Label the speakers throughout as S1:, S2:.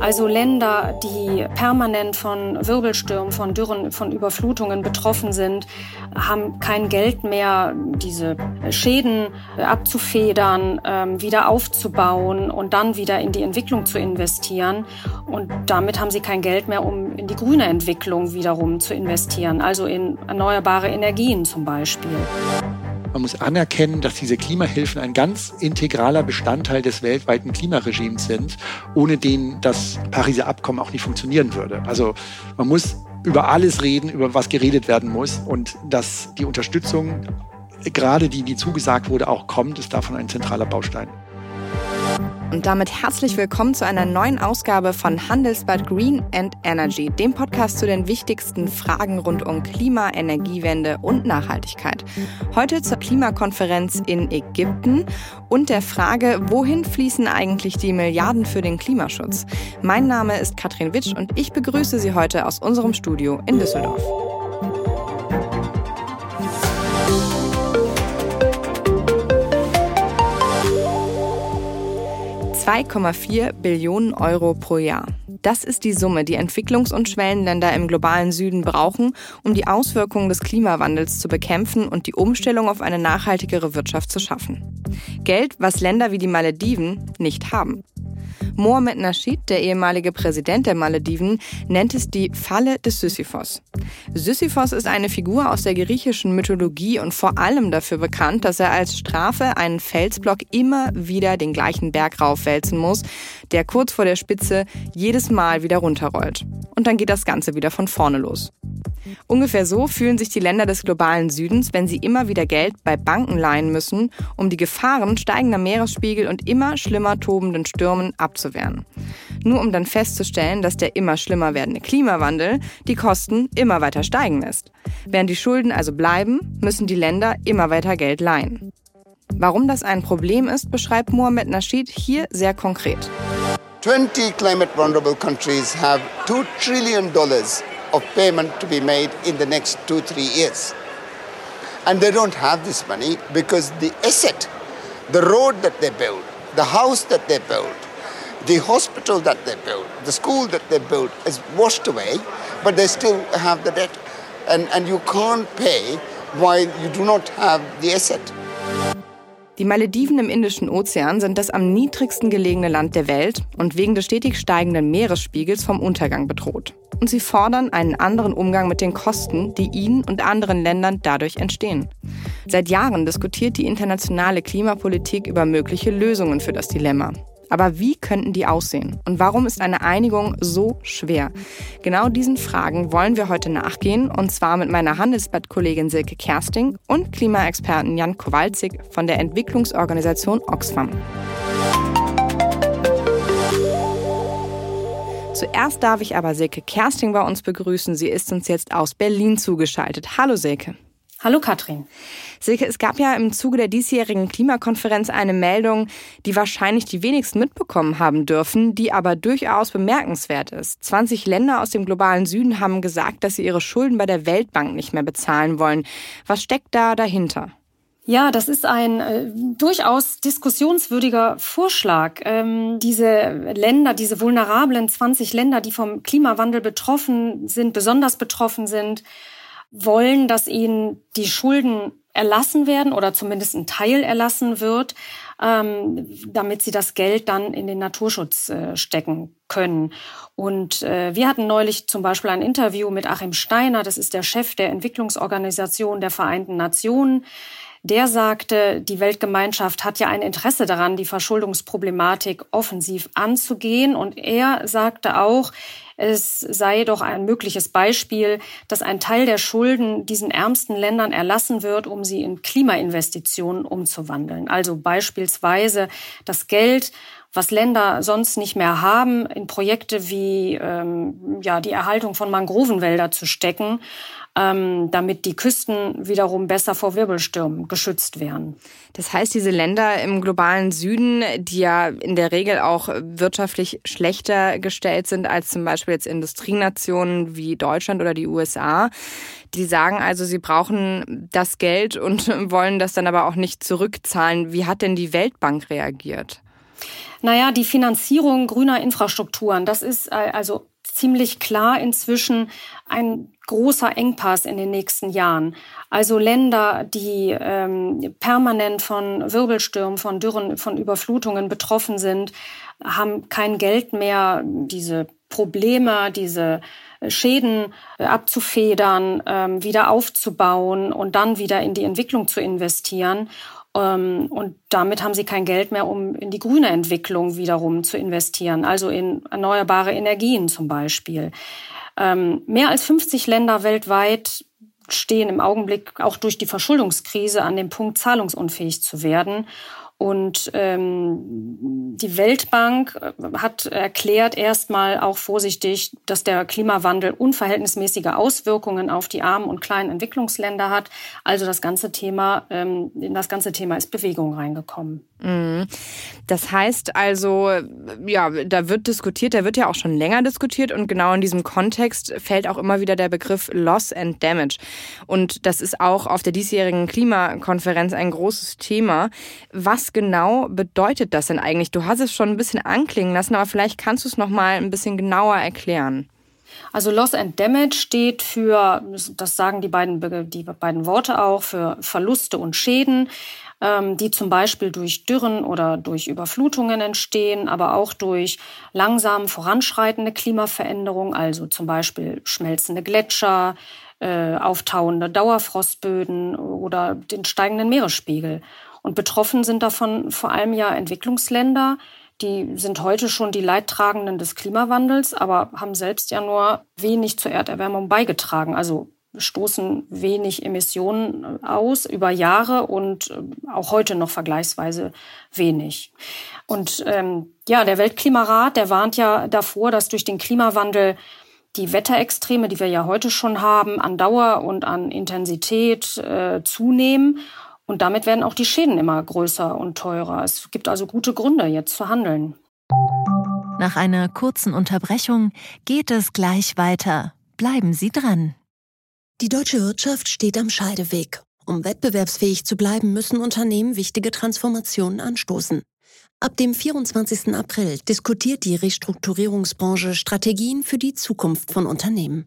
S1: Also Länder, die permanent von Wirbelstürmen, von Dürren, von Überflutungen betroffen sind, haben kein Geld mehr, diese Schäden abzufedern, ähm, wieder aufzubauen und dann wieder in die Entwicklung zu investieren. Und damit haben sie kein Geld mehr, um in die grüne Entwicklung wiederum zu investieren, also in erneuerbare Energien zum Beispiel.
S2: Man muss anerkennen, dass diese Klimahilfen ein ganz integraler Bestandteil des weltweiten Klimaregimes sind, ohne den das Pariser Abkommen auch nicht funktionieren würde. Also man muss über alles reden, über was geredet werden muss und dass die Unterstützung, gerade die, die zugesagt wurde, auch kommt, ist davon ein zentraler Baustein.
S3: Und damit herzlich willkommen zu einer neuen Ausgabe von Handelsblatt Green and Energy, dem Podcast zu den wichtigsten Fragen rund um Klima, Energiewende und Nachhaltigkeit. Heute zur Klimakonferenz in Ägypten und der Frage, wohin fließen eigentlich die Milliarden für den Klimaschutz? Mein Name ist Katrin Witsch und ich begrüße Sie heute aus unserem Studio in Düsseldorf. 2,4 Billionen Euro pro Jahr. Das ist die Summe, die Entwicklungs- und Schwellenländer im globalen Süden brauchen, um die Auswirkungen des Klimawandels zu bekämpfen und die Umstellung auf eine nachhaltigere Wirtschaft zu schaffen. Geld, was Länder wie die Malediven nicht haben. Mohamed Nasheed, der ehemalige Präsident der Malediven, nennt es die Falle des Sisyphos. Sisyphos ist eine Figur aus der griechischen Mythologie und vor allem dafür bekannt, dass er als Strafe einen Felsblock immer wieder den gleichen Berg raufwälzen muss, der kurz vor der Spitze jedes Mal wieder runterrollt. Und dann geht das Ganze wieder von vorne los. Ungefähr so fühlen sich die Länder des globalen Südens, wenn sie immer wieder Geld bei Banken leihen müssen, um die Gefahren steigender Meeresspiegel und immer schlimmer tobenden Stürmen abzuwehren. Nur um dann festzustellen, dass der immer schlimmer werdende Klimawandel die Kosten immer weiter steigen lässt. Während die Schulden also bleiben, müssen die Länder immer weiter Geld leihen. Warum das ein Problem ist, beschreibt Mohamed Nasheed hier sehr konkret.
S4: 20 climate vulnerable countries have 2 trillion dollars of payment to be made in the next two, three years. And they don't have this money because the asset, the road that they build, the house that they build, the hospital that they build, the school that they build is washed away, but they still have the debt. And, and you can't pay while you do not have the asset.
S3: Die Malediven im Indischen Ozean sind das am niedrigsten gelegene Land der Welt und wegen des stetig steigenden Meeresspiegels vom Untergang bedroht. Und sie fordern einen anderen Umgang mit den Kosten, die ihnen und anderen Ländern dadurch entstehen. Seit Jahren diskutiert die internationale Klimapolitik über mögliche Lösungen für das Dilemma. Aber wie könnten die aussehen? Und warum ist eine Einigung so schwer? Genau diesen Fragen wollen wir heute nachgehen und zwar mit meiner Handelsblatt-Kollegin Silke Kersting und Klimaexperten Jan Kowalczyk von der Entwicklungsorganisation Oxfam. Zuerst darf ich aber Silke Kersting bei uns begrüßen. Sie ist uns jetzt aus Berlin zugeschaltet. Hallo Silke.
S1: Hallo Katrin.
S3: Silke, es gab ja im Zuge der diesjährigen Klimakonferenz eine Meldung, die wahrscheinlich die wenigsten mitbekommen haben dürfen, die aber durchaus bemerkenswert ist. 20 Länder aus dem globalen Süden haben gesagt, dass sie ihre Schulden bei der Weltbank nicht mehr bezahlen wollen. Was steckt da dahinter?
S1: Ja, das ist ein äh, durchaus diskussionswürdiger Vorschlag. Ähm, diese Länder, diese vulnerablen 20 Länder, die vom Klimawandel betroffen sind, besonders betroffen sind, wollen, dass ihnen die Schulden erlassen werden oder zumindest ein Teil erlassen wird, ähm, damit sie das Geld dann in den Naturschutz äh, stecken können. Und äh, wir hatten neulich zum Beispiel ein Interview mit Achim Steiner, das ist der Chef der Entwicklungsorganisation der Vereinten Nationen. Der sagte, die Weltgemeinschaft hat ja ein Interesse daran, die Verschuldungsproblematik offensiv anzugehen. Und er sagte auch, es sei doch ein mögliches Beispiel, dass ein Teil der Schulden diesen ärmsten Ländern erlassen wird, um sie in Klimainvestitionen umzuwandeln. Also beispielsweise das Geld, was Länder sonst nicht mehr haben, in Projekte wie ähm, ja die Erhaltung von Mangrovenwälder zu stecken ähm, damit die Küsten wiederum besser vor Wirbelstürmen geschützt werden.
S3: Das heißt, diese Länder im globalen Süden, die ja in der Regel auch wirtschaftlich schlechter gestellt sind als zum Beispiel jetzt Industrienationen wie Deutschland oder die USA, die sagen also, sie brauchen das Geld und wollen das dann aber auch nicht zurückzahlen. Wie hat denn die Weltbank reagiert?
S1: Naja, die Finanzierung grüner Infrastrukturen, das ist äh, also ziemlich klar inzwischen ein großer Engpass in den nächsten Jahren. Also Länder, die ähm, permanent von Wirbelstürmen, von Dürren, von Überflutungen betroffen sind, haben kein Geld mehr, diese Probleme, diese Schäden äh, abzufedern, ähm, wieder aufzubauen und dann wieder in die Entwicklung zu investieren. Ähm, und damit haben sie kein Geld mehr, um in die grüne Entwicklung wiederum zu investieren, also in erneuerbare Energien zum Beispiel. Ähm, mehr als 50 Länder weltweit stehen im Augenblick auch durch die Verschuldungskrise an dem Punkt, zahlungsunfähig zu werden. Und ähm, die Weltbank äh, hat erklärt erstmal auch vorsichtig, dass der Klimawandel unverhältnismäßige Auswirkungen auf die armen und kleinen Entwicklungsländer hat. Also das ganze Thema, ähm, in das ganze Thema ist Bewegung reingekommen.
S3: Mhm. Das heißt also, ja, da wird diskutiert, da wird ja auch schon länger diskutiert und genau in diesem Kontext fällt auch immer wieder der Begriff Loss and Damage. Und das ist auch auf der diesjährigen Klimakonferenz ein großes Thema. Was genau bedeutet das denn eigentlich? Du hast es schon ein bisschen anklingen lassen, aber vielleicht kannst du es noch mal ein bisschen genauer erklären.
S1: Also Loss and Damage steht für, das sagen die beiden, die beiden Worte auch, für Verluste und Schäden. Ähm, die zum Beispiel durch Dürren oder durch Überflutungen entstehen, aber auch durch langsam voranschreitende Klimaveränderungen, also zum Beispiel schmelzende Gletscher, äh, auftauende Dauerfrostböden oder den steigenden Meeresspiegel. Und betroffen sind davon vor allem ja Entwicklungsländer, die sind heute schon die Leidtragenden des Klimawandels, aber haben selbst ja nur wenig zur Erderwärmung beigetragen. Also stoßen wenig Emissionen aus über Jahre und äh, auch heute noch vergleichsweise wenig. Und ähm, ja, der Weltklimarat, der warnt ja davor, dass durch den Klimawandel die Wetterextreme, die wir ja heute schon haben, an Dauer und an Intensität äh, zunehmen. Und damit werden auch die Schäden immer größer und teurer. Es gibt also gute Gründe, jetzt zu handeln.
S5: Nach einer kurzen Unterbrechung geht es gleich weiter. Bleiben Sie dran.
S6: Die deutsche Wirtschaft steht am Scheideweg. Um wettbewerbsfähig zu bleiben, müssen Unternehmen wichtige Transformationen anstoßen. Ab dem 24. April diskutiert die Restrukturierungsbranche Strategien für die Zukunft von Unternehmen.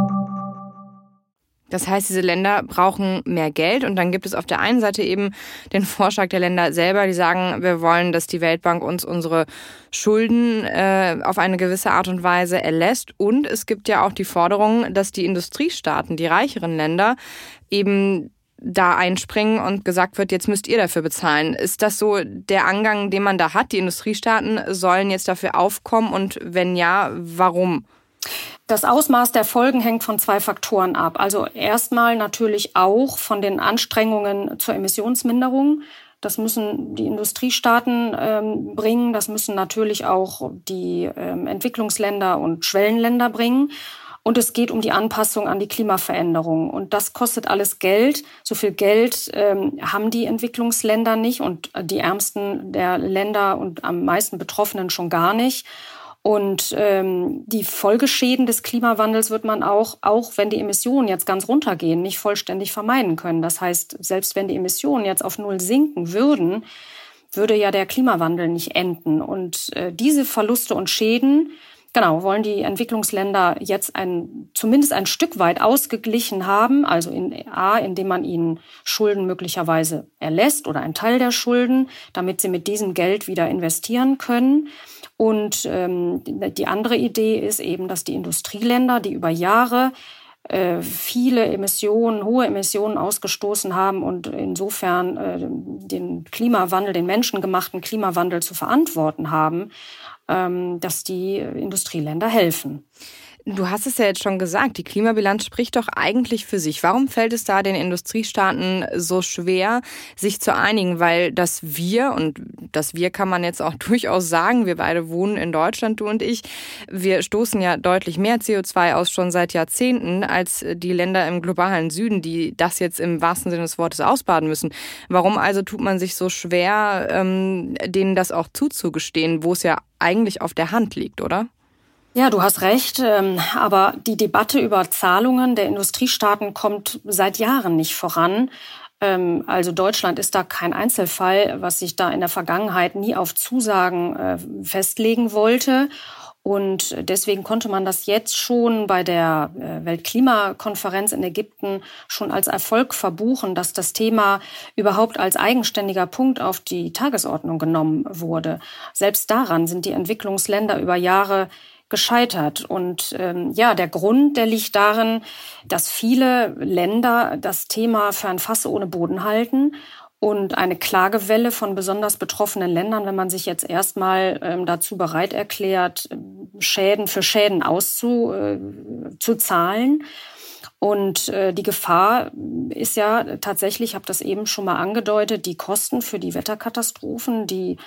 S3: Das heißt, diese Länder brauchen mehr Geld und dann gibt es auf der einen Seite eben den Vorschlag der Länder selber, die sagen, wir wollen, dass die Weltbank uns unsere Schulden äh, auf eine gewisse Art und Weise erlässt. Und es gibt ja auch die Forderung, dass die Industriestaaten, die reicheren Länder, eben da einspringen und gesagt wird, jetzt müsst ihr dafür bezahlen. Ist das so der Angang, den man da hat? Die Industriestaaten sollen jetzt dafür aufkommen und wenn ja, warum?
S1: Das Ausmaß der Folgen hängt von zwei Faktoren ab. Also erstmal natürlich auch von den Anstrengungen zur Emissionsminderung. Das müssen die Industriestaaten ähm, bringen. Das müssen natürlich auch die ähm, Entwicklungsländer und Schwellenländer bringen. Und es geht um die Anpassung an die Klimaveränderung. Und das kostet alles Geld. So viel Geld ähm, haben die Entwicklungsländer nicht und die ärmsten der Länder und am meisten Betroffenen schon gar nicht. Und ähm, die Folgeschäden des Klimawandels wird man auch, auch wenn die Emissionen jetzt ganz runtergehen, nicht vollständig vermeiden können. Das heißt, selbst wenn die Emissionen jetzt auf Null sinken würden, würde ja der Klimawandel nicht enden. Und äh, diese Verluste und Schäden, genau, wollen die Entwicklungsländer jetzt ein, zumindest ein Stück weit ausgeglichen haben, also in A, indem man ihnen Schulden möglicherweise erlässt oder einen Teil der Schulden, damit sie mit diesem Geld wieder investieren können. Und ähm, die andere Idee ist eben, dass die Industrieländer, die über Jahre äh, viele Emissionen, hohe Emissionen ausgestoßen haben und insofern äh, den Klimawandel, den menschengemachten Klimawandel zu verantworten haben, dass die Industrieländer helfen.
S3: Du hast es ja jetzt schon gesagt, die Klimabilanz spricht doch eigentlich für sich. Warum fällt es da den Industriestaaten so schwer, sich zu einigen? Weil das Wir, und das Wir kann man jetzt auch durchaus sagen, wir beide wohnen in Deutschland, du und ich, wir stoßen ja deutlich mehr CO2 aus schon seit Jahrzehnten als die Länder im globalen Süden, die das jetzt im wahrsten Sinne des Wortes ausbaden müssen. Warum also tut man sich so schwer, ähm, denen das auch zuzugestehen, wo es ja eigentlich auf der Hand liegt, oder?
S1: Ja, du hast recht. Ähm, aber die Debatte über Zahlungen der Industriestaaten kommt seit Jahren nicht voran. Ähm, also Deutschland ist da kein Einzelfall, was sich da in der Vergangenheit nie auf Zusagen äh, festlegen wollte. Und deswegen konnte man das jetzt schon bei der äh, Weltklimakonferenz in Ägypten schon als Erfolg verbuchen, dass das Thema überhaupt als eigenständiger Punkt auf die Tagesordnung genommen wurde. Selbst daran sind die Entwicklungsländer über Jahre gescheitert. Und ähm, ja, der Grund, der liegt darin, dass viele Länder das Thema für ein Fass ohne Boden halten und eine Klagewelle von besonders betroffenen Ländern, wenn man sich jetzt erstmal ähm, dazu bereit erklärt, Schäden für Schäden auszuzahlen. Äh, und äh, die Gefahr ist ja tatsächlich, ich habe das eben schon mal angedeutet, die Kosten für die Wetterkatastrophen, die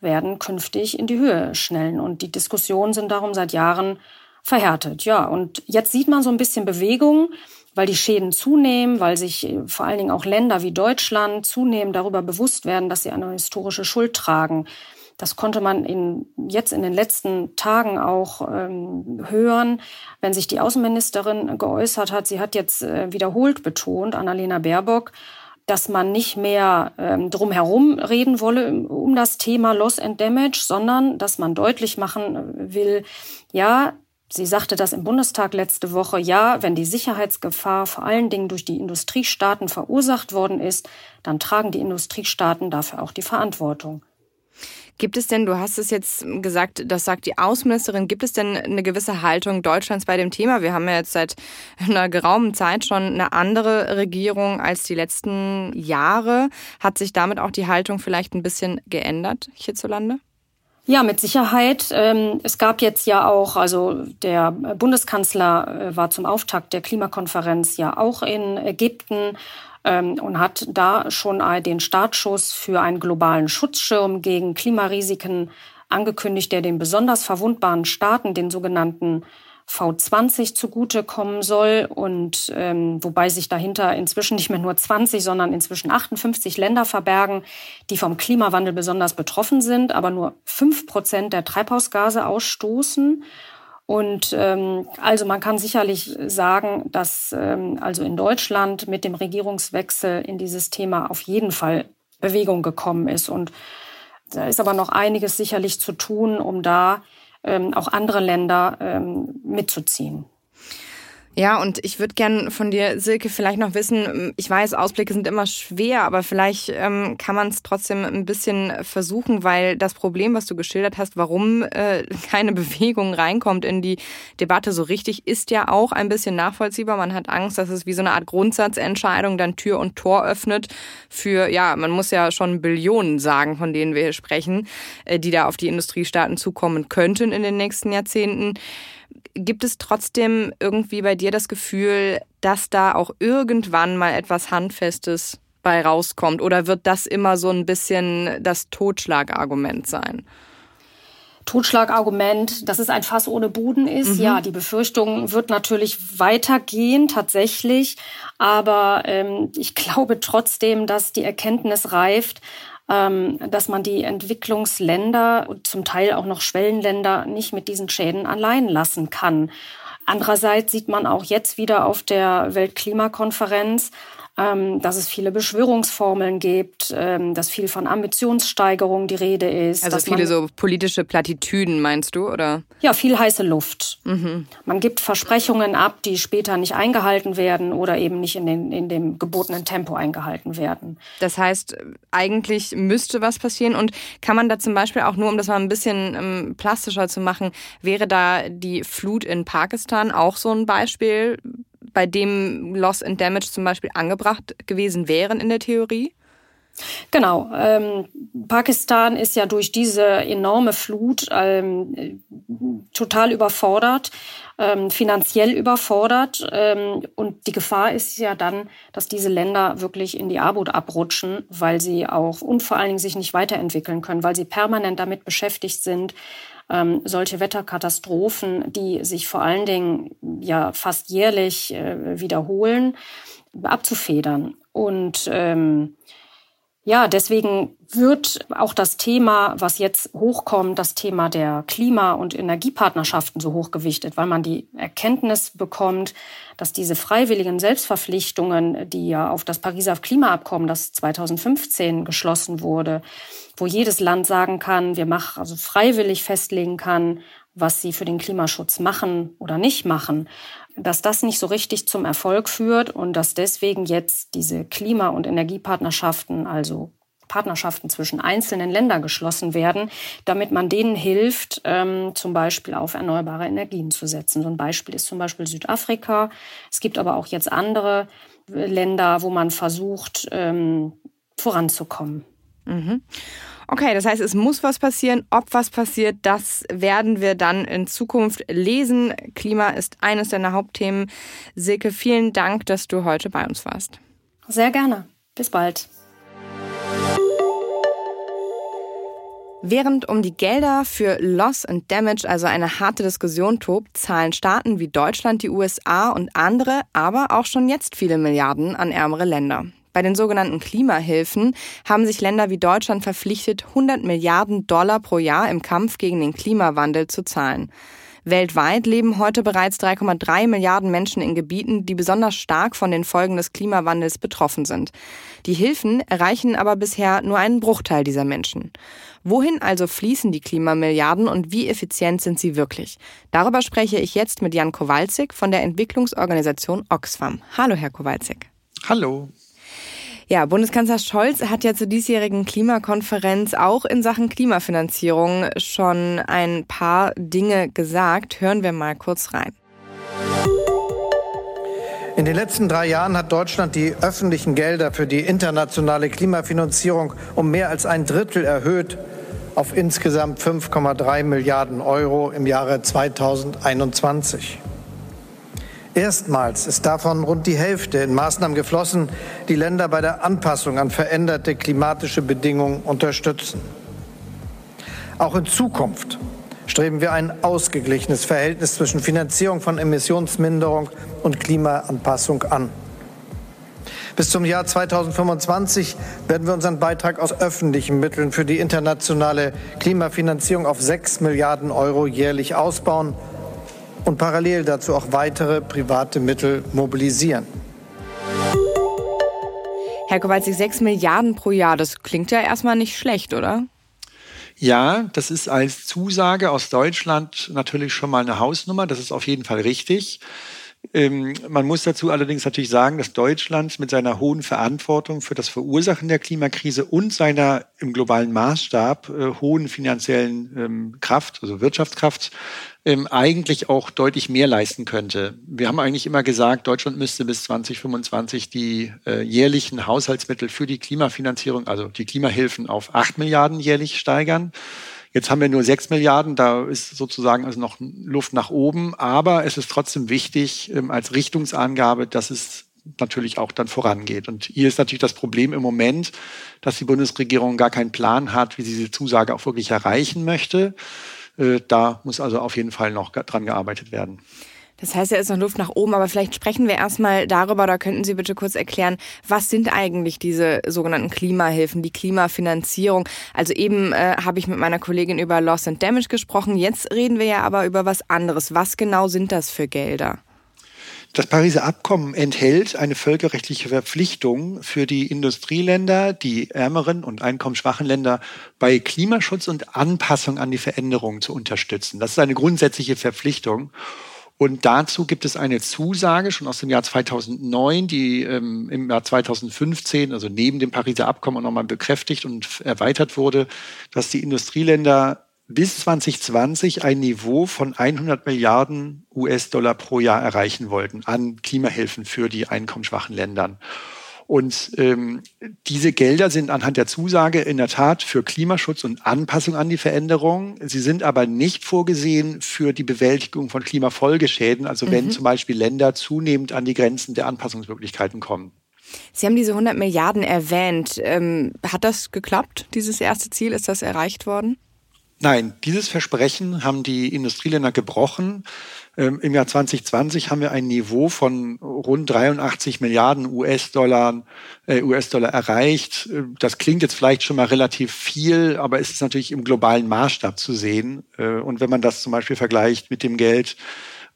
S1: werden künftig in die Höhe schnellen. Und die Diskussionen sind darum seit Jahren verhärtet. Ja, und jetzt sieht man so ein bisschen Bewegung, weil die Schäden zunehmen, weil sich äh, vor allen Dingen auch Länder wie Deutschland zunehmend darüber bewusst werden, dass sie eine historische Schuld tragen. Das konnte man in, jetzt in den letzten Tagen auch ähm, hören, wenn sich die Außenministerin geäußert hat. Sie hat jetzt äh, wiederholt betont, Annalena Baerbock, dass man nicht mehr ähm, drumherum reden wolle um das Thema Loss and Damage, sondern dass man deutlich machen will, ja, sie sagte das im Bundestag letzte Woche, ja, wenn die Sicherheitsgefahr vor allen Dingen durch die Industriestaaten verursacht worden ist, dann tragen die Industriestaaten dafür auch die Verantwortung.
S3: Gibt es denn, du hast es jetzt gesagt, das sagt die Außenministerin, gibt es denn eine gewisse Haltung Deutschlands bei dem Thema? Wir haben ja jetzt seit einer geraumen Zeit schon eine andere Regierung als die letzten Jahre. Hat sich damit auch die Haltung vielleicht ein bisschen geändert hierzulande?
S1: Ja, mit Sicherheit. Ähm, es gab jetzt ja auch, also der Bundeskanzler äh, war zum Auftakt der Klimakonferenz ja auch in Ägypten und hat da schon den Startschuss für einen globalen Schutzschirm gegen Klimarisiken angekündigt, der den besonders verwundbaren Staaten, den sogenannten V20 zugutekommen soll und ähm, wobei sich dahinter inzwischen nicht mehr nur 20, sondern inzwischen 58 Länder verbergen, die vom Klimawandel besonders betroffen sind, aber nur fünf Prozent der Treibhausgase ausstoßen. Und ähm, also man kann sicherlich sagen, dass ähm, also in Deutschland mit dem Regierungswechsel in dieses Thema auf jeden Fall Bewegung gekommen ist. Und da ist aber noch einiges sicherlich zu tun, um da ähm, auch andere Länder ähm, mitzuziehen.
S3: Ja, und ich würde gern von dir, Silke, vielleicht noch wissen, ich weiß, Ausblicke sind immer schwer, aber vielleicht ähm, kann man es trotzdem ein bisschen versuchen, weil das Problem, was du geschildert hast, warum äh, keine Bewegung reinkommt in die Debatte so richtig, ist ja auch ein bisschen nachvollziehbar. Man hat Angst, dass es wie so eine Art Grundsatzentscheidung dann Tür und Tor öffnet für, ja, man muss ja schon Billionen sagen, von denen wir hier sprechen, äh, die da auf die Industriestaaten zukommen könnten in den nächsten Jahrzehnten. Gibt es trotzdem irgendwie bei dir das Gefühl, dass da auch irgendwann mal etwas Handfestes bei rauskommt? Oder wird das immer so ein bisschen das Totschlagargument sein?
S1: Totschlagargument, dass es ein Fass ohne Boden ist. Mhm. Ja, die Befürchtung wird natürlich weitergehen, tatsächlich. Aber ähm, ich glaube trotzdem, dass die Erkenntnis reift, dass man die Entwicklungsländer und zum Teil auch noch Schwellenländer nicht mit diesen Schäden allein lassen kann. Andererseits sieht man auch jetzt wieder auf der Weltklimakonferenz, ähm, dass es viele Beschwörungsformeln gibt, ähm, dass viel von Ambitionssteigerung die Rede ist.
S3: Also viele so politische Plattitüden, meinst du, oder?
S1: Ja, viel heiße Luft. Mhm. Man gibt Versprechungen ab, die später nicht eingehalten werden oder eben nicht in, den, in dem gebotenen Tempo eingehalten werden.
S3: Das heißt, eigentlich müsste was passieren und kann man da zum Beispiel auch nur, um das mal ein bisschen ähm, plastischer zu machen, wäre da die Flut in Pakistan auch so ein Beispiel, bei dem Loss and Damage zum Beispiel angebracht gewesen wären in der Theorie?
S1: Genau. Ähm, Pakistan ist ja durch diese enorme Flut ähm, total überfordert, ähm, finanziell überfordert. Ähm, und die Gefahr ist ja dann, dass diese Länder wirklich in die Armut abrutschen, weil sie auch und vor allen Dingen sich nicht weiterentwickeln können, weil sie permanent damit beschäftigt sind, ähm, solche Wetterkatastrophen, die sich vor allen Dingen ja fast jährlich äh, wiederholen, abzufedern. Und ähm, ja, deswegen wird auch das Thema, was jetzt hochkommt, das Thema der Klima- und Energiepartnerschaften so hochgewichtet, weil man die Erkenntnis bekommt, dass diese freiwilligen Selbstverpflichtungen, die ja auf das Pariser Klimaabkommen, das 2015 geschlossen wurde, wo jedes Land sagen kann, wir machen, also freiwillig festlegen kann, was sie für den Klimaschutz machen oder nicht machen, dass das nicht so richtig zum Erfolg führt und dass deswegen jetzt diese Klima- und Energiepartnerschaften, also Partnerschaften zwischen einzelnen Ländern geschlossen werden, damit man denen hilft, ähm, zum Beispiel auf erneuerbare Energien zu setzen. So ein Beispiel ist zum Beispiel Südafrika. Es gibt aber auch jetzt andere Länder, wo man versucht, ähm, voranzukommen.
S3: Mhm. Okay, das heißt, es muss was passieren. Ob was passiert, das werden wir dann in Zukunft lesen. Klima ist eines deiner Hauptthemen. Silke, vielen Dank, dass du heute bei uns warst.
S1: Sehr gerne. Bis bald.
S3: Während um die Gelder für Loss and Damage also eine harte Diskussion tobt, zahlen Staaten wie Deutschland, die USA und andere aber auch schon jetzt viele Milliarden an ärmere Länder. Bei den sogenannten Klimahilfen haben sich Länder wie Deutschland verpflichtet, 100 Milliarden Dollar pro Jahr im Kampf gegen den Klimawandel zu zahlen. Weltweit leben heute bereits 3,3 Milliarden Menschen in Gebieten, die besonders stark von den Folgen des Klimawandels betroffen sind. Die Hilfen erreichen aber bisher nur einen Bruchteil dieser Menschen. Wohin also fließen die Klimamilliarden und wie effizient sind sie wirklich? Darüber spreche ich jetzt mit Jan Kowalczyk von der Entwicklungsorganisation Oxfam. Hallo, Herr Kowalczyk.
S2: Hallo.
S3: Ja, Bundeskanzler Scholz hat ja zur diesjährigen Klimakonferenz auch in Sachen Klimafinanzierung schon ein paar Dinge gesagt. Hören wir mal kurz rein.
S7: In den letzten drei Jahren hat Deutschland die öffentlichen Gelder für die internationale Klimafinanzierung um mehr als ein Drittel erhöht auf insgesamt 5,3 Milliarden Euro im Jahre 2021. Erstmals ist davon rund die Hälfte in Maßnahmen geflossen, die Länder bei der Anpassung an veränderte klimatische Bedingungen unterstützen. Auch in Zukunft streben wir ein ausgeglichenes Verhältnis zwischen Finanzierung von Emissionsminderung und Klimaanpassung an. Bis zum Jahr 2025 werden wir unseren Beitrag aus öffentlichen Mitteln für die internationale Klimafinanzierung auf 6 Milliarden Euro jährlich ausbauen und parallel dazu auch weitere private Mittel mobilisieren.
S3: Herr Kowalczyk, 6 Milliarden pro Jahr, das klingt ja erstmal nicht schlecht, oder?
S2: Ja, das ist als Zusage aus Deutschland natürlich schon mal eine Hausnummer. Das ist auf jeden Fall richtig. Ähm, man muss dazu allerdings natürlich sagen, dass Deutschland mit seiner hohen Verantwortung für das Verursachen der Klimakrise und seiner im globalen Maßstab äh, hohen finanziellen ähm, Kraft, also Wirtschaftskraft, ähm, eigentlich auch deutlich mehr leisten könnte. Wir haben eigentlich immer gesagt, Deutschland müsste bis 2025 die äh, jährlichen Haushaltsmittel für die Klimafinanzierung, also die Klimahilfen auf acht Milliarden jährlich steigern. Jetzt haben wir nur sechs Milliarden, da ist sozusagen also noch Luft nach oben, aber es ist trotzdem wichtig ähm, als Richtungsangabe, dass es natürlich auch dann vorangeht. Und hier ist natürlich das Problem im Moment, dass die Bundesregierung gar keinen Plan hat, wie sie diese Zusage auch wirklich erreichen möchte. Äh, da muss also auf jeden Fall noch dran gearbeitet werden.
S3: Das heißt, da ist noch Luft nach oben, aber vielleicht sprechen wir erstmal darüber, da könnten Sie bitte kurz erklären, was sind eigentlich diese sogenannten Klimahilfen, die Klimafinanzierung? Also eben äh, habe ich mit meiner Kollegin über Loss and Damage gesprochen, jetzt reden wir ja aber über was anderes. Was genau sind das für Gelder?
S2: Das Pariser Abkommen enthält eine völkerrechtliche Verpflichtung für die Industrieländer, die ärmeren und einkommensschwachen Länder bei Klimaschutz und Anpassung an die Veränderungen zu unterstützen. Das ist eine grundsätzliche Verpflichtung. Und dazu gibt es eine Zusage schon aus dem Jahr 2009, die ähm, im Jahr 2015, also neben dem Pariser Abkommen nochmal bekräftigt und erweitert wurde, dass die Industrieländer bis 2020 ein Niveau von 100 Milliarden US-Dollar pro Jahr erreichen wollten an Klimahilfen für die einkommensschwachen Ländern. Und ähm, diese Gelder sind anhand der Zusage in der Tat für Klimaschutz und Anpassung an die Veränderung. Sie sind aber nicht vorgesehen für die Bewältigung von Klimafolgeschäden, also wenn mhm. zum Beispiel Länder zunehmend an die Grenzen der Anpassungsmöglichkeiten kommen.
S3: Sie haben diese 100 Milliarden erwähnt. Ähm, hat das geklappt, dieses erste Ziel? Ist das erreicht worden?
S2: Nein, dieses Versprechen haben die Industrieländer gebrochen. Ähm, Im Jahr 2020 haben wir ein Niveau von rund 83 Milliarden US-Dollar äh, US-Dollar erreicht. Äh, das klingt jetzt vielleicht schon mal relativ viel, aber es ist natürlich im globalen Maßstab zu sehen. Äh, und wenn man das zum Beispiel vergleicht mit dem Geld,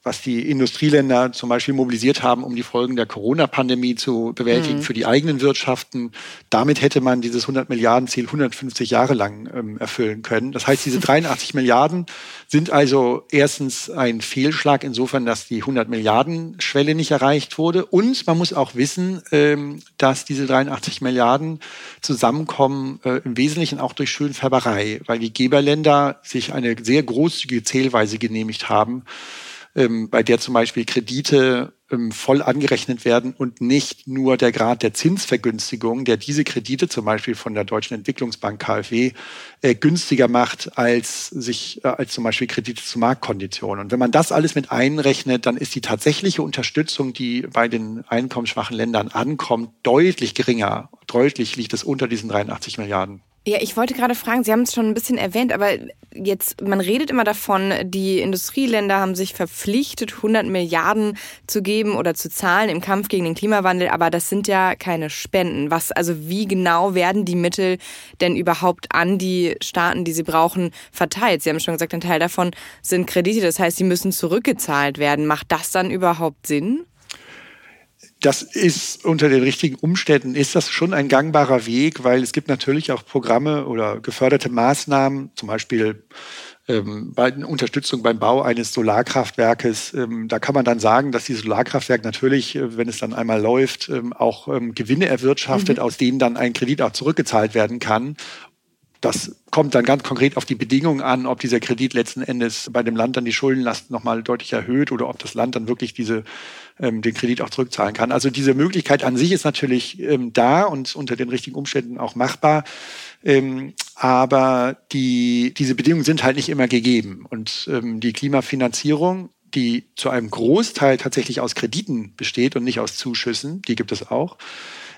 S2: was die Industrieländer zum Beispiel mobilisiert haben, um die Folgen der Corona-Pandemie zu bewältigen mhm. für die eigenen Wirtschaften. Damit hätte man dieses 100 Milliarden Ziel 150 Jahre lang ähm, erfüllen können. Das heißt, diese 83 Milliarden sind also erstens ein Fehlschlag insofern, dass die 100 Milliarden Schwelle nicht erreicht wurde. Und man muss auch wissen, ähm, dass diese 83 Milliarden zusammenkommen, äh, im Wesentlichen auch durch Schönfärberei, weil die Geberländer sich eine sehr großzügige Zählweise genehmigt haben ähm, bei der zum Beispiel Kredite ähm, voll angerechnet werden und nicht nur der Grad der Zinsvergünstigung, der diese Kredite zum Beispiel von der Deutschen Entwicklungsbank KfW äh, günstiger macht als sich äh, als zum Beispiel Kredite zu Marktkonditionen. Und wenn man das alles mit einrechnet, dann ist die tatsächliche Unterstützung, die bei den einkommensschwachen Ländern ankommt, deutlich geringer. Deutlich liegt es unter diesen 83 Milliarden.
S3: Ja, ich wollte gerade fragen, Sie haben es schon ein bisschen erwähnt, aber jetzt, man redet immer davon, die Industrieländer haben sich verpflichtet, 100 Milliarden zu geben oder zu zahlen im Kampf gegen den Klimawandel, aber das sind ja keine Spenden. Was, also wie genau werden die Mittel denn überhaupt an die Staaten, die sie brauchen, verteilt? Sie haben schon gesagt, ein Teil davon sind Kredite, das heißt, sie müssen zurückgezahlt werden. Macht das dann überhaupt Sinn?
S2: Das ist unter den richtigen Umständen ist das schon ein gangbarer Weg, weil es gibt natürlich auch Programme oder geförderte Maßnahmen, zum Beispiel ähm, bei Unterstützung beim Bau eines Solarkraftwerkes. Ähm, da kann man dann sagen, dass dieses Solarkraftwerk natürlich, äh, wenn es dann einmal läuft, ähm, auch ähm, Gewinne erwirtschaftet, mhm. aus denen dann ein Kredit auch zurückgezahlt werden kann. Das kommt dann ganz konkret auf die Bedingungen an, ob dieser Kredit letzten Endes bei dem Land dann die Schuldenlast nochmal deutlich erhöht oder ob das Land dann wirklich diese, ähm, den Kredit auch zurückzahlen kann. Also diese Möglichkeit an sich ist natürlich ähm, da und unter den richtigen Umständen auch machbar. Ähm, aber die, diese Bedingungen sind halt nicht immer gegeben. Und ähm, die Klimafinanzierung die zu einem Großteil tatsächlich aus Krediten besteht und nicht aus Zuschüssen, die gibt es auch,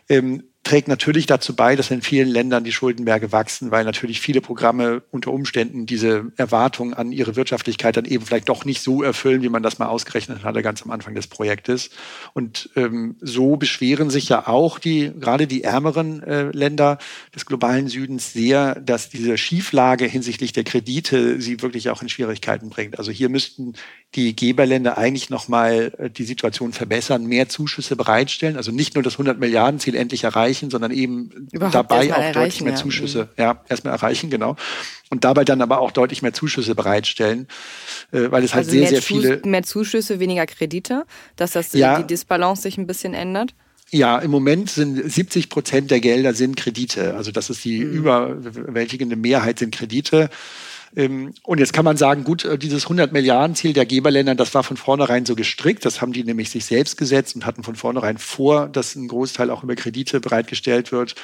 S2: ähm, trägt natürlich dazu bei, dass in vielen Ländern die Schuldenberge wachsen, weil natürlich viele Programme unter Umständen diese Erwartungen an ihre Wirtschaftlichkeit dann eben vielleicht doch nicht so erfüllen, wie man das mal ausgerechnet hatte ganz am Anfang des Projektes. Und ähm, so beschweren sich ja auch die gerade die ärmeren äh, Länder des globalen Südens sehr, dass diese Schieflage hinsichtlich der Kredite sie wirklich auch in Schwierigkeiten bringt. Also hier müssten die Geberländer eigentlich nochmal äh, die Situation verbessern, mehr Zuschüsse bereitstellen, also nicht nur das 100 Milliarden Ziel endlich erreichen, erreichen, sondern eben Überhaupt dabei auch deutlich mehr Zuschüsse, ja. ja, erstmal erreichen, genau. Und dabei dann aber auch deutlich mehr Zuschüsse bereitstellen, äh, weil es halt also sehr, sehr viele.
S3: Mehr Zuschüsse, weniger Kredite, dass das ja. die Disbalance sich ein bisschen ändert?
S2: Ja, im Moment sind 70 Prozent der Gelder sind Kredite. Also das ist die mhm. überwältigende Mehrheit sind Kredite. Ähm, und jetzt kann man sagen, gut, äh, dieses 100 Milliarden Ziel der Geberländer, das war von vornherein so gestrickt. Das haben die nämlich sich selbst gesetzt und hatten von vornherein vor, dass ein Großteil auch über Kredite bereitgestellt wird.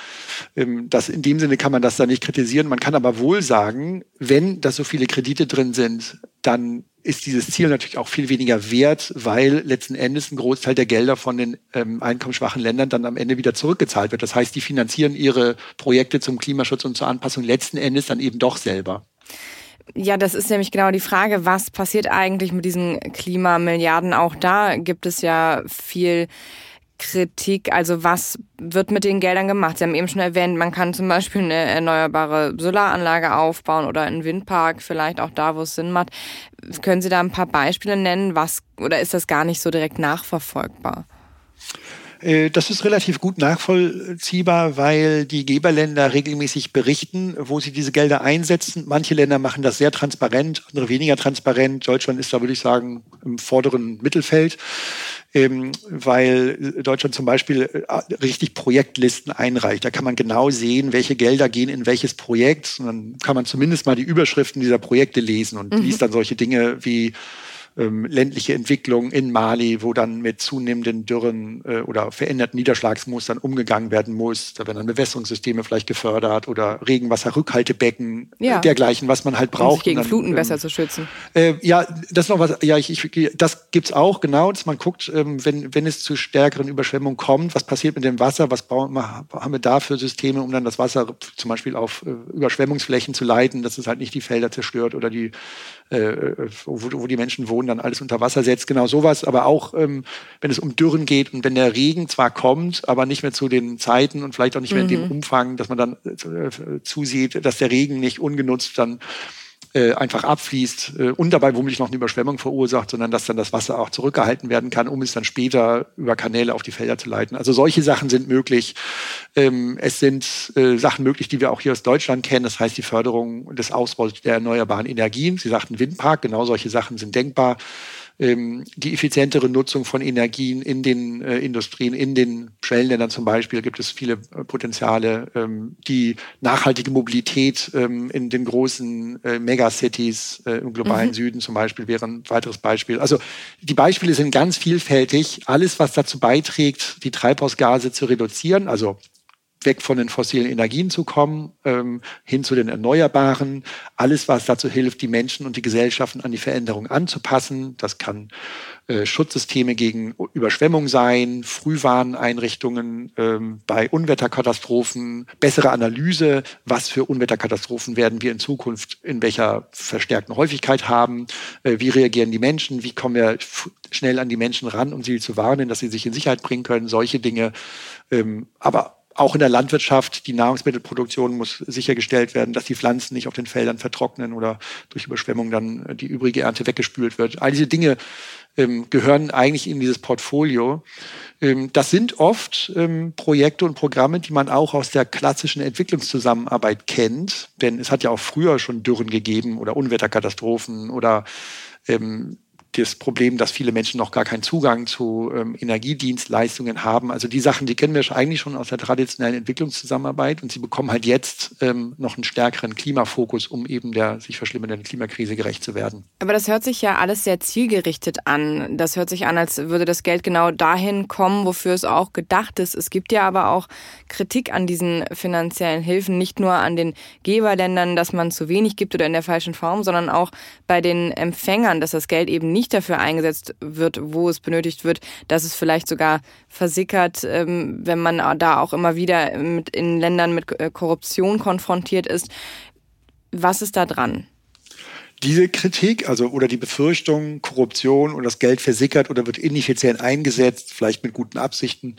S2: Ähm, das, in dem Sinne kann man das da nicht kritisieren. Man kann aber wohl sagen, wenn da so viele Kredite drin sind, dann ist dieses Ziel natürlich auch viel weniger wert, weil letzten Endes ein Großteil der Gelder von den ähm, einkommensschwachen Ländern dann am Ende wieder zurückgezahlt wird. Das heißt, die finanzieren ihre Projekte zum Klimaschutz und zur Anpassung letzten Endes dann eben doch selber.
S3: Ja, das ist nämlich genau die Frage, was passiert eigentlich mit diesen Klimamilliarden? Auch da gibt es ja viel Kritik. Also was wird mit den Geldern gemacht? Sie haben eben schon erwähnt, man kann zum Beispiel eine erneuerbare Solaranlage aufbauen oder einen Windpark, vielleicht auch da, wo es Sinn macht. Können Sie da ein paar Beispiele nennen? Was oder ist das gar nicht so direkt nachverfolgbar?
S2: Äh, das ist relativ gut nachvollziehbar, weil die Geberländer regelmäßig berichten, wo sie diese Gelder einsetzen. Manche Länder machen das sehr transparent, andere weniger transparent. Deutschland ist da, würde ich sagen, im vorderen Mittelfeld, ähm, weil Deutschland zum Beispiel äh, richtig Projektlisten einreicht. Da kann man genau sehen, welche Gelder gehen in welches Projekt. Und dann kann man zumindest mal die Überschriften dieser Projekte lesen und mhm. liest dann solche Dinge wie ähm, ländliche Entwicklung in Mali, wo dann mit zunehmenden Dürren äh, oder veränderten Niederschlagsmustern umgegangen werden muss. Da werden dann Bewässerungssysteme vielleicht gefördert oder Regenwasserrückhaltebecken, äh, ja. dergleichen, was man halt braucht. Um sich
S3: gegen
S2: dann,
S3: Fluten ähm, besser zu schützen.
S2: Äh, ja, das ist noch was, ja, ich, ich, das gibt's auch, genau, dass man guckt, ähm, wenn, wenn es zu stärkeren Überschwemmungen kommt, was passiert mit dem Wasser, was bauen, haben wir da für Systeme, um dann das Wasser zum Beispiel auf äh, Überschwemmungsflächen zu leiten, dass es halt nicht die Felder zerstört oder die äh, wo, wo, die Menschen wohnen, dann alles unter Wasser setzt. Genau sowas. Aber auch, ähm, wenn es um Dürren geht und wenn der Regen zwar kommt, aber nicht mehr zu den Zeiten und vielleicht auch nicht mehr mhm. in dem mhm. Umfang, dass man dann äh, zusieht, dass der Regen nicht ungenutzt dann äh, einfach abfließt äh, und dabei womöglich noch eine Überschwemmung verursacht, sondern dass dann das Wasser auch zurückgehalten werden kann, um es dann später über Kanäle auf die Felder zu leiten. Also solche Sachen sind möglich. Ähm, es sind äh, Sachen möglich, die wir auch hier aus Deutschland kennen. Das heißt die Förderung des Ausbaus der erneuerbaren Energien. Sie sagten Windpark, genau solche Sachen sind denkbar ähm, die effizientere Nutzung von Energien in den äh, Industrien, in den Schwellenländern zum Beispiel gibt es viele äh, Potenziale. Ähm, die nachhaltige Mobilität ähm, in den großen äh, Megacities äh, im globalen mhm. Süden zum Beispiel wäre ein weiteres Beispiel. Also die Beispiele sind ganz vielfältig. Alles, was dazu beiträgt, die Treibhausgase zu reduzieren, also weg von den fossilen Energien zu kommen, ähm, hin zu den Erneuerbaren. Alles, was dazu hilft, die Menschen und die Gesellschaften an die Veränderung anzupassen. Das kann äh, Schutzsysteme gegen Überschwemmung sein, Frühwarneinrichtungen ähm, bei Unwetterkatastrophen, bessere Analyse, was für Unwetterkatastrophen werden wir in Zukunft in welcher verstärkten Häufigkeit haben, äh, wie reagieren die Menschen, wie kommen wir schnell an die Menschen ran, um sie zu warnen, dass sie sich in Sicherheit bringen können, solche Dinge. Ähm, aber auch in der Landwirtschaft, die Nahrungsmittelproduktion muss sichergestellt werden, dass die Pflanzen nicht auf den Feldern vertrocknen oder durch Überschwemmung dann äh, die übrige Ernte weggespült wird. All diese Dinge ähm, gehören eigentlich in dieses Portfolio. Ähm, das sind oft ähm, Projekte und Programme, die man auch aus der klassischen Entwicklungszusammenarbeit kennt. Denn es hat ja auch früher schon Dürren gegeben oder Unwetterkatastrophen oder ähm, das Problem, dass viele Menschen noch gar keinen Zugang zu ähm, Energiedienstleistungen haben. Also die Sachen, die kennen wir eigentlich schon aus der traditionellen Entwicklungszusammenarbeit und sie bekommen halt jetzt ähm, noch einen stärkeren Klimafokus, um eben der sich verschlimmernden Klimakrise gerecht zu werden.
S3: Aber das hört sich ja alles sehr zielgerichtet an. Das hört sich an, als würde das Geld genau dahin kommen, wofür es auch gedacht ist. Es gibt ja aber auch Kritik an diesen finanziellen Hilfen, nicht nur an den Geberländern, dass man zu wenig gibt oder in der falschen Form, sondern auch bei den Empfängern, dass das Geld eben nicht nicht dafür eingesetzt wird, wo es benötigt wird, dass es vielleicht sogar versickert, ähm, wenn man da auch immer wieder in Ländern mit äh, Korruption konfrontiert ist. Was ist da dran?
S2: Diese Kritik, also oder die Befürchtung, Korruption und das Geld versickert oder wird ineffizient eingesetzt, vielleicht mit guten Absichten,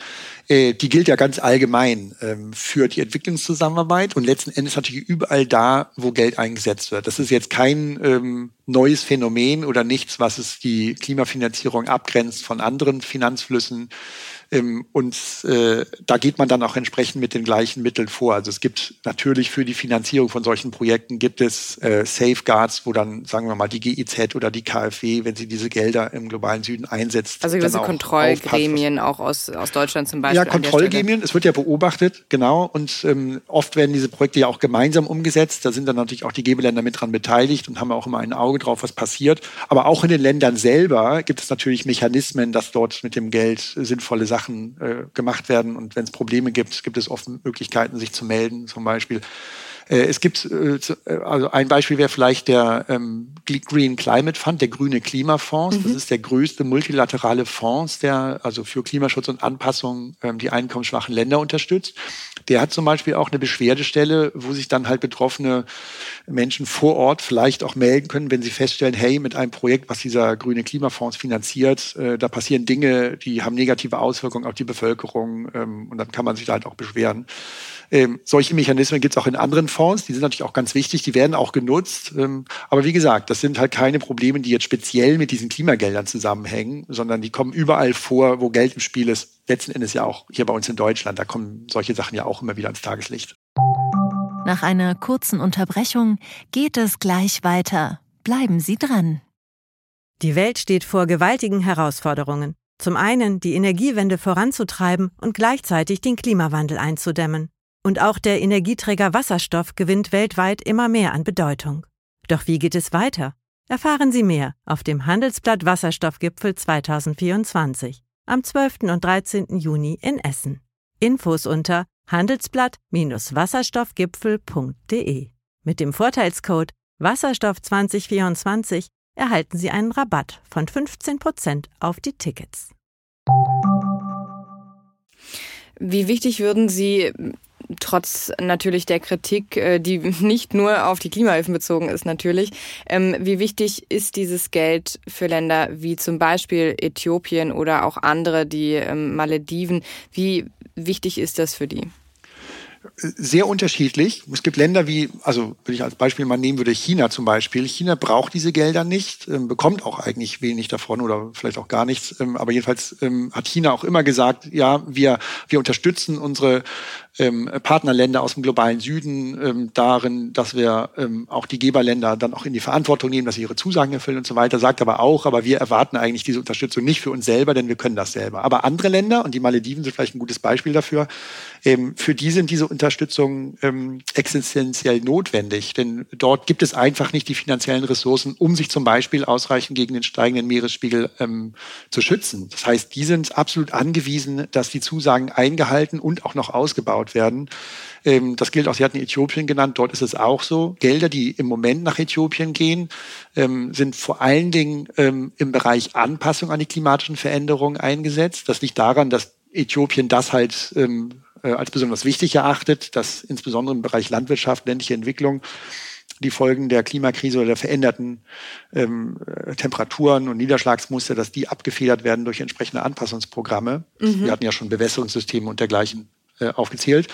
S2: äh, die gilt ja ganz allgemein ähm, für die Entwicklungszusammenarbeit und letzten Endes natürlich überall da, wo Geld eingesetzt wird. Das ist jetzt kein ähm, neues Phänomen oder nichts, was es die Klimafinanzierung abgrenzt von anderen Finanzflüssen. Ähm, und äh, da geht man dann auch entsprechend mit den gleichen Mitteln vor. Also es gibt natürlich für die Finanzierung von solchen Projekten gibt es äh, Safeguards, wo dann, sagen wir mal, die GIZ oder die KfW, wenn sie diese Gelder im globalen Süden einsetzt.
S3: Also gewisse Kontrollgremien auch aus, aus Deutschland zum Beispiel.
S2: Ja, Kontrollgremien, es wird ja beobachtet, genau. Und ähm, oft werden diese Projekte ja auch gemeinsam umgesetzt. Da sind dann natürlich auch die Geberländer mit dran beteiligt und haben auch immer ein Auge drauf, was passiert. Aber auch in den Ländern selber gibt es natürlich Mechanismen, dass dort mit dem Geld sinnvolle Sachen Sachen äh, gemacht werden. Und wenn es Probleme gibt, gibt es oft Möglichkeiten, sich zu melden, zum Beispiel. Äh, es gibt, äh, äh, also ein Beispiel wäre vielleicht der ähm, Green Climate Fund, der grüne Klimafonds. Mhm. Das ist der größte multilaterale Fonds, der also für Klimaschutz und Anpassung ähm, die einkommensschwachen Länder unterstützt. Der hat zum Beispiel auch eine Beschwerdestelle, wo sich dann halt betroffene Menschen vor Ort vielleicht auch melden können, wenn sie feststellen, hey, mit einem Projekt, was dieser grüne Klimafonds finanziert, äh, da passieren Dinge, die haben negative Auswirkungen auf die Bevölkerung ähm, und dann kann man sich da halt auch beschweren. Ähm, solche Mechanismen gibt es auch in anderen Fonds, die sind natürlich auch ganz wichtig, die werden auch genutzt. Ähm, aber wie gesagt, das sind halt keine Probleme, die jetzt speziell mit diesen Klimageldern zusammenhängen, sondern die kommen überall vor, wo Geld im Spiel ist. Letzten Endes ja auch hier bei uns in Deutschland, da kommen solche Sachen ja auch immer wieder ans Tageslicht.
S5: Nach einer kurzen Unterbrechung geht es gleich weiter. Bleiben Sie dran.
S8: Die Welt steht vor gewaltigen Herausforderungen. Zum einen die Energiewende voranzutreiben und gleichzeitig den Klimawandel einzudämmen. Und auch der Energieträger Wasserstoff gewinnt weltweit immer mehr an Bedeutung. Doch wie geht es weiter? Erfahren Sie mehr auf dem Handelsblatt Wasserstoffgipfel 2024 am 12. und 13. Juni in Essen. Infos unter handelsblatt-wasserstoffgipfel.de. Mit dem Vorteilscode Wasserstoff 2024 erhalten Sie einen Rabatt von 15% auf die Tickets.
S3: Wie wichtig würden Sie trotz natürlich der Kritik, äh, die nicht nur auf die Klimahilfen bezogen ist natürlich, ähm, wie wichtig ist dieses Geld für Länder wie zum Beispiel Äthiopien oder auch andere, die ähm, Malediven? Wie wichtig ist das für die?
S2: sehr unterschiedlich. Es gibt Länder wie, also wenn ich als Beispiel mal nehmen würde, China zum Beispiel. China braucht diese Gelder nicht, ähm, bekommt auch eigentlich wenig davon oder vielleicht auch gar nichts. Aber jedenfalls hat China auch immer gesagt, ja, wir, wir unterstützen unsere ähm, Partnerländer aus dem globalen Süden ähm, darin, dass wir ähm, auch die Geberländer dann auch in die Verantwortung nehmen, dass sie ihre Zusagen erfüllen und so weiter. Sagt aber auch, aber wir erwarten eigentlich diese Unterstützung nicht für uns selber, denn wir können das selber. Aber andere Länder, und die Malediven sind vielleicht ein gutes Beispiel dafür, ähm, für die sind diese Unterstützung ähm, existenziell notwendig, denn dort gibt es einfach nicht die finanziellen Ressourcen, um sich zum Beispiel ausreichend gegen den steigenden Meeresspiegel ähm, zu schützen. Das heißt, die sind absolut angewiesen, dass die Zusagen eingehalten und auch noch ausgebaut aufgebaut werden. Ähm, das gilt auch, Sie hatten Äthiopien genannt, dort ist es auch so. Gelder, die im Moment nach Äthiopien gehen, ähm, sind vor allen Dingen ähm, im Bereich Anpassung an die klimatischen Veränderungen eingesetzt. Das liegt daran, dass Äthiopien das halt äh, als besonders wichtig erachtet, dass insbesondere im Bereich Landwirtschaft, ländliche Entwicklung die Folgen der Klimakrise oder der veränderten ähm, Temperaturen und Niederschlagsmuster, dass die abgefedert werden durch entsprechende Anpassungsprogramme. Mhm. Wir hatten ja schon Bewässerungssysteme und dergleichen äh, aufgezählt.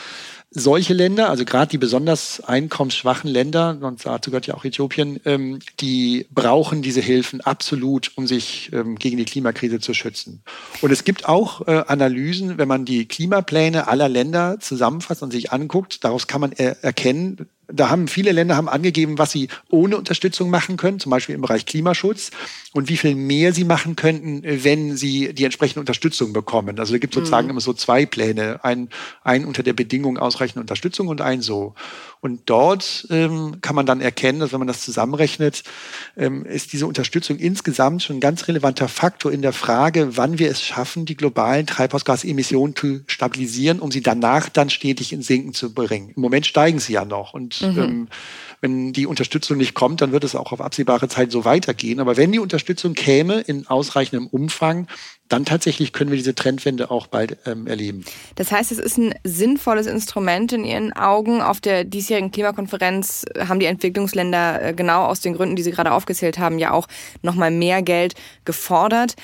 S2: Solche Länder, also gerade die besonders einkommensschwachen Länder, und dazu gehört ja auch Äthiopien, ähm, die brauchen diese Hilfen absolut, um sich ähm, gegen die Klimakrise zu schützen. Und es gibt auch äh, Analysen, wenn man die Klimapläne aller Länder zusammenfasst und sich anguckt, daraus kann man er erkennen, da haben viele Länder haben angegeben, was sie ohne Unterstützung machen können, zum Beispiel im Bereich Klimaschutz und wie viel mehr sie machen könnten, wenn sie die entsprechende Unterstützung bekommen. Also da gibt es sozusagen mhm. immer so zwei Pläne, ein, ein unter der Bedingung ausreichende Unterstützung und ein so. Und dort ähm, kann man dann erkennen, dass wenn man das zusammenrechnet, ähm, ist diese Unterstützung insgesamt schon ein ganz relevanter Faktor in der Frage, wann wir es schaffen, die globalen Treibhausgasemissionen zu stabilisieren, um sie danach dann stetig in Sinken zu bringen. Im Moment steigen sie ja noch. Und mhm. ähm, wenn die Unterstützung nicht kommt, dann wird es auch auf absehbare Zeit so weitergehen. Aber wenn die Unterstützung käme in ausreichendem Umfang, dann tatsächlich können wir diese Trendwende auch bald ähm, erleben.
S3: Das heißt, es ist ein sinnvolles Instrument in Ihren Augen. Auf der diesjährigen Klimakonferenz haben die Entwicklungsländer äh, genau aus den Gründen, die Sie gerade aufgezählt haben, ja auch nochmal mehr Geld gefordert.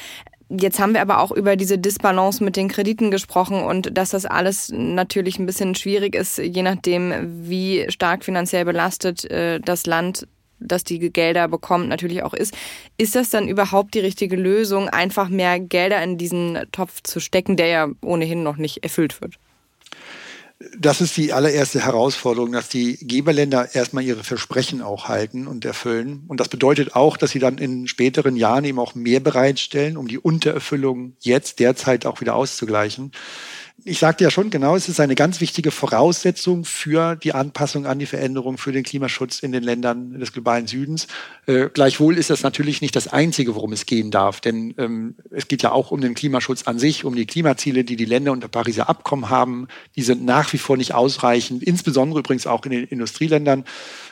S3: Jetzt haben wir aber auch über diese Disbalance mit den Krediten gesprochen und dass das alles natürlich ein bisschen schwierig ist, je nachdem, wie stark finanziell belastet äh, das Land das die Gelder bekommt, natürlich auch ist. Ist das dann überhaupt die richtige Lösung, einfach mehr Gelder in diesen Topf zu stecken, der ja ohnehin noch nicht erfüllt wird?
S2: Das ist die allererste Herausforderung, dass die Geberländer erstmal ihre Versprechen auch halten und erfüllen. Und das bedeutet auch, dass sie dann in späteren Jahren eben auch mehr bereitstellen, um die Untererfüllung jetzt derzeit auch wieder auszugleichen ich sagte ja schon genau, es ist eine ganz wichtige Voraussetzung für die Anpassung an die Veränderung, für den Klimaschutz in den Ländern des globalen Südens. Äh, gleichwohl ist das natürlich nicht das Einzige, worum es gehen darf, denn ähm, es geht ja auch um den Klimaschutz an sich, um die Klimaziele, die die Länder unter Pariser Abkommen haben. Die sind nach wie vor nicht ausreichend, insbesondere übrigens auch in den Industrieländern.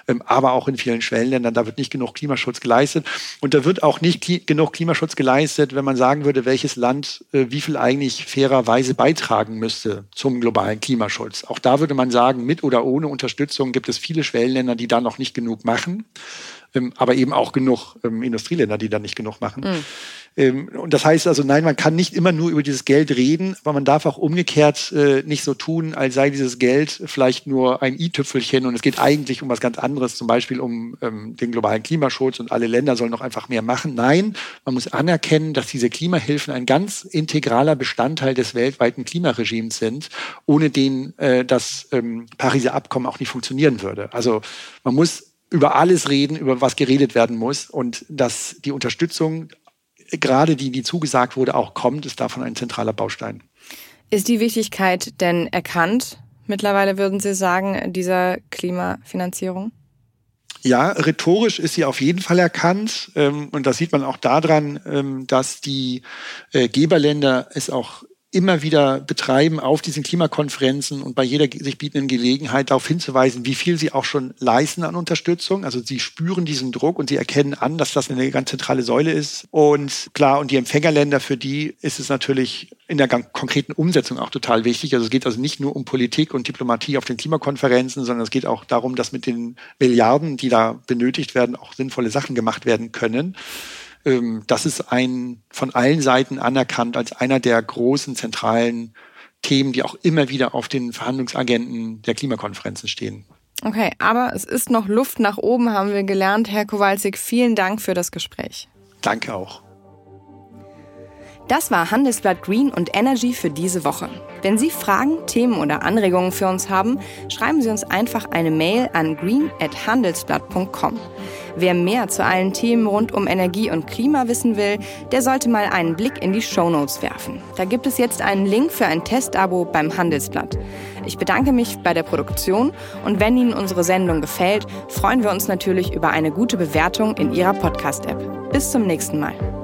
S2: Ähm, aber auch in vielen Schwellenländern. Da wird nicht genug Klimaschutz geleistet. Und da wird auch nicht genug Klimaschutz geleistet, wenn man sagen würde, welches Land äh, wie viel eigentlich fairerweise beitragen müsste zum globalen Klimaschutz. Auch da würde man sagen, mit oder ohne Unterstützung gibt es viele Schwellenländer, die da noch nicht genug machen ähm, aber eben auch genug ähm, Industrieländer, die da nicht genug machen. Mhm. Ähm, und das heißt also, nein, man kann nicht immer nur über dieses Geld reden, aber man darf auch umgekehrt äh, nicht so tun, als sei dieses Geld vielleicht nur ein i-Tüpfelchen und es geht eigentlich um was ganz anderes, zum Beispiel um ähm, den globalen Klimaschutz und alle Länder sollen noch einfach mehr machen. Nein, man muss anerkennen, dass diese Klimahilfen ein ganz integraler Bestandteil des weltweiten Klimaregimes sind, ohne den äh, das ähm, Pariser Abkommen auch nicht funktionieren würde. Also man muss über alles reden, über was geredet werden muss und dass die Unterstützung gerade die, die zugesagt wurde, auch kommt, ist davon ein zentraler Baustein.
S3: Ist die Wichtigkeit denn erkannt mittlerweile, würden Sie sagen, dieser Klimafinanzierung?
S2: Ja, rhetorisch ist sie auf jeden Fall erkannt. Ähm, und das sieht man auch daran, ähm, dass die äh, Geberländer es auch immer wieder betreiben auf diesen Klimakonferenzen und bei jeder sich bietenden Gelegenheit darauf hinzuweisen, wie viel sie auch schon leisten an Unterstützung. Also sie spüren diesen Druck und sie erkennen an, dass das eine ganz zentrale Säule ist. Und klar, und die Empfängerländer, für die ist es natürlich in der konkreten Umsetzung auch total wichtig. Also es geht also nicht nur um Politik und Diplomatie auf den Klimakonferenzen, sondern es geht auch darum, dass mit den Milliarden, die da benötigt werden, auch sinnvolle Sachen gemacht werden können. Ähm, das ist ein von allen Seiten anerkannt als einer der großen zentralen Themen, die auch immer wieder auf den Verhandlungsagenten der Klimakonferenzen stehen.
S3: Okay, aber es ist noch Luft nach oben, haben wir gelernt. Herr Kowalczyk, vielen Dank für das Gespräch.
S2: Danke auch.
S3: Das war Handelsblatt Green und Energy für diese Woche. Wenn Sie Fragen, Themen oder Anregungen für uns haben, schreiben Sie uns einfach eine Mail an green@handelsblatt.com. Wer mehr zu allen Themen rund um Energie und Klima wissen will, der sollte mal einen Blick in die Shownotes werfen. Da gibt es jetzt einen Link für ein Testabo beim Handelsblatt. Ich bedanke mich bei der Produktion und wenn Ihnen unsere Sendung gefällt, freuen wir uns natürlich über eine gute Bewertung in Ihrer Podcast-App. Bis zum nächsten Mal.